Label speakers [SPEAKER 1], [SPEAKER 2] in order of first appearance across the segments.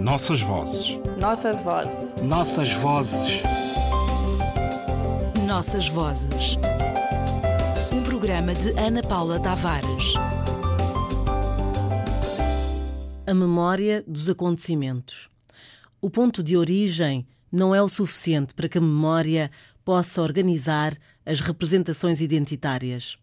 [SPEAKER 1] Nossas vozes.
[SPEAKER 2] Nossas vozes.
[SPEAKER 3] Nossas vozes.
[SPEAKER 4] Nossas vozes. Um programa de Ana Paula Tavares.
[SPEAKER 5] A memória dos acontecimentos. O ponto de origem não é o suficiente para que a memória possa organizar as representações identitárias.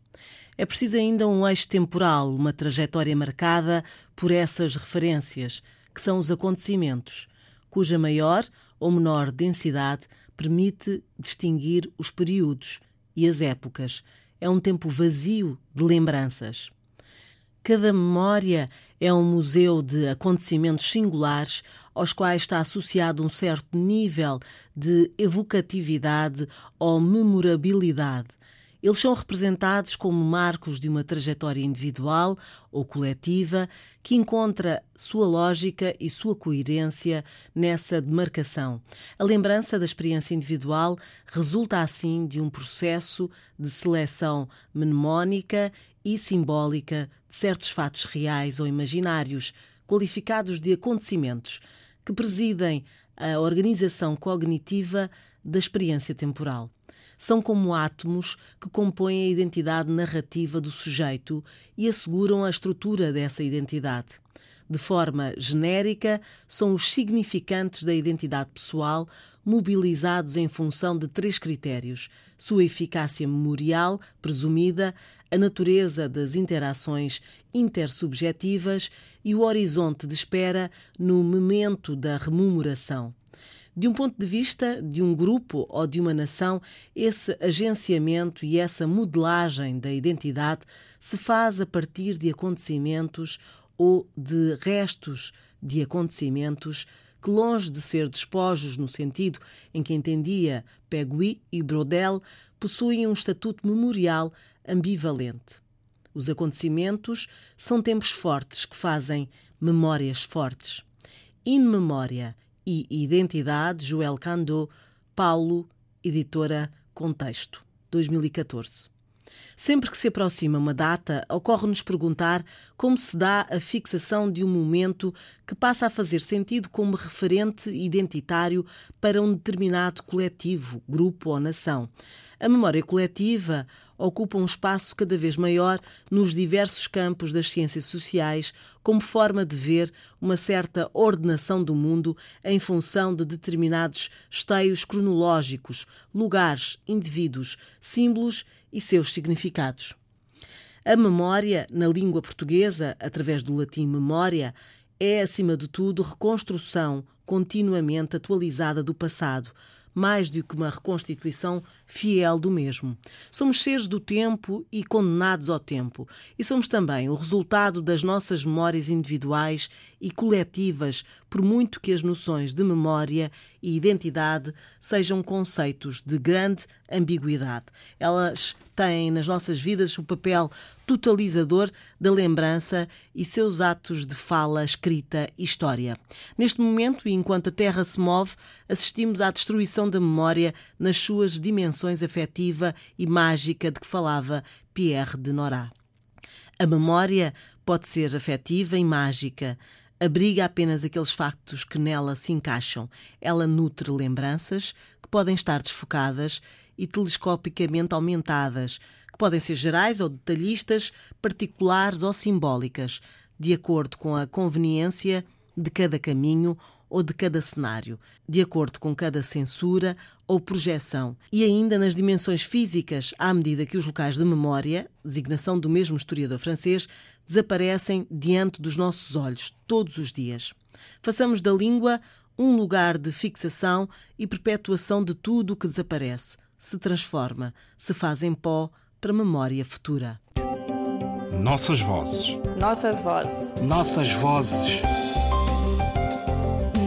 [SPEAKER 5] É preciso ainda um eixo temporal, uma trajetória marcada por essas referências, que são os acontecimentos, cuja maior ou menor densidade permite distinguir os períodos e as épocas. É um tempo vazio de lembranças. Cada memória é um museu de acontecimentos singulares aos quais está associado um certo nível de evocatividade ou memorabilidade. Eles são representados como marcos de uma trajetória individual ou coletiva que encontra sua lógica e sua coerência nessa demarcação. A lembrança da experiência individual resulta assim de um processo de seleção mnemónica e simbólica de certos fatos reais ou imaginários, qualificados de acontecimentos, que presidem a organização cognitiva da experiência temporal. São como átomos que compõem a identidade narrativa do sujeito e asseguram a estrutura dessa identidade. De forma genérica, são os significantes da identidade pessoal mobilizados em função de três critérios: sua eficácia memorial presumida, a natureza das interações intersubjetivas e o horizonte de espera no momento da rememoração. De um ponto de vista de um grupo ou de uma nação, esse agenciamento e essa modelagem da identidade se faz a partir de acontecimentos ou de restos de acontecimentos que, longe de ser despojos no sentido em que entendia Pegui e Brodel, possuem um estatuto memorial ambivalente. Os acontecimentos são tempos fortes que fazem memórias fortes. In memória e Identidade, Joel Candô, Paulo, editora Contexto, 2014. Sempre que se aproxima uma data, ocorre-nos perguntar como se dá a fixação de um momento que passa a fazer sentido como referente identitário para um determinado coletivo, grupo ou nação. A memória coletiva ocupa um espaço cada vez maior nos diversos campos das ciências sociais, como forma de ver uma certa ordenação do mundo em função de determinados esteios cronológicos, lugares, indivíduos, símbolos e seus significados. A memória, na língua portuguesa, através do latim memória, é, acima de tudo, reconstrução continuamente atualizada do passado, mais do que uma reconstituição fiel do mesmo. Somos seres do tempo e condenados ao tempo, e somos também o resultado das nossas memórias individuais e coletivas, por muito que as noções de memória e identidade sejam conceitos de grande ambiguidade. Elas têm nas nossas vidas o papel totalizador da lembrança e seus atos de fala, escrita e história. Neste momento, e enquanto a Terra se move, assistimos à destruição da memória nas suas dimensões afetiva e mágica de que falava Pierre de Nora. A memória pode ser afetiva e mágica. Abriga apenas aqueles factos que nela se encaixam. Ela nutre lembranças que podem estar desfocadas e telescopicamente aumentadas, que podem ser gerais ou detalhistas, particulares ou simbólicas, de acordo com a conveniência de cada caminho ou de cada cenário, de acordo com cada censura ou projeção, e ainda nas dimensões físicas, à medida que os locais de memória, designação do mesmo historiador francês, desaparecem diante dos nossos olhos todos os dias. Façamos da língua um lugar de fixação e perpetuação de tudo o que desaparece, se transforma, se faz em pó para memória futura.
[SPEAKER 1] Nossas vozes.
[SPEAKER 2] Nossas vozes.
[SPEAKER 3] Nossas vozes.